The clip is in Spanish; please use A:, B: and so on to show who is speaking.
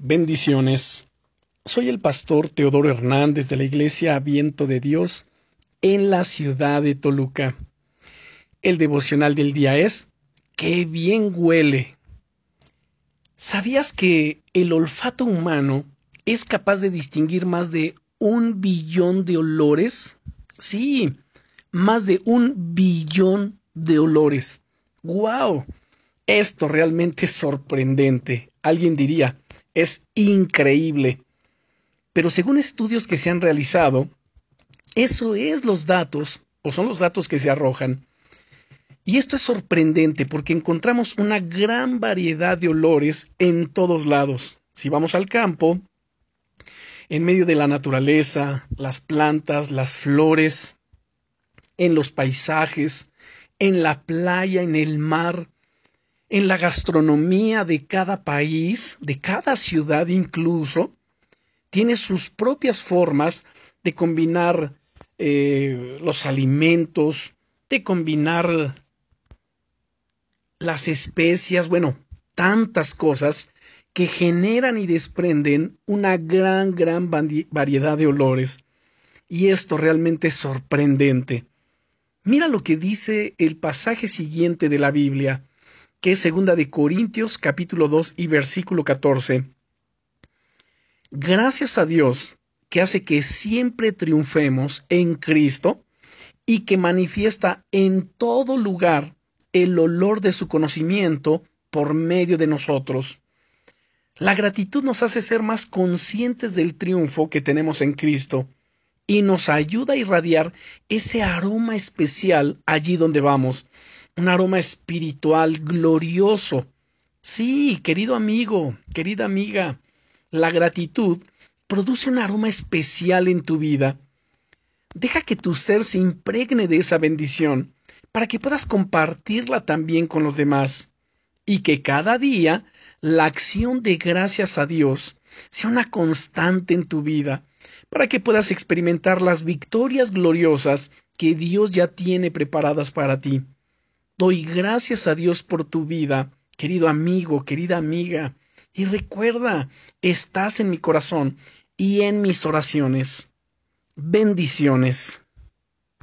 A: Bendiciones. Soy el pastor Teodoro Hernández de la Iglesia Viento de Dios en la ciudad de Toluca. El devocional del día es ¡Qué bien huele! ¿Sabías que el olfato humano es capaz de distinguir más de un billón de olores? Sí, más de un billón de olores. ¡Guau! Esto realmente es sorprendente. Alguien diría, es increíble. Pero según estudios que se han realizado, eso es los datos, o son los datos que se arrojan. Y esto es sorprendente porque encontramos una gran variedad de olores en todos lados. Si vamos al campo, en medio de la naturaleza, las plantas, las flores, en los paisajes, en la playa, en el mar, en la gastronomía de cada país, de cada ciudad incluso, tiene sus propias formas de combinar eh, los alimentos, de combinar las especias, bueno, tantas cosas que generan y desprenden una gran, gran variedad de olores. Y esto realmente es sorprendente. Mira lo que dice el pasaje siguiente de la Biblia que es segunda de Corintios capítulo 2 y versículo 14. Gracias a Dios que hace que siempre triunfemos en Cristo y que manifiesta en todo lugar el olor de su conocimiento por medio de nosotros. La gratitud nos hace ser más conscientes del triunfo que tenemos en Cristo y nos ayuda a irradiar ese aroma especial allí donde vamos, un aroma espiritual glorioso. Sí, querido amigo, querida amiga, la gratitud produce un aroma especial en tu vida. Deja que tu ser se impregne de esa bendición para que puedas compartirla también con los demás y que cada día la acción de gracias a Dios sea una constante en tu vida para que puedas experimentar las victorias gloriosas que Dios ya tiene preparadas para ti. Doy gracias a Dios por tu vida, querido amigo, querida amiga, y recuerda, estás en mi corazón y en mis oraciones. Bendiciones.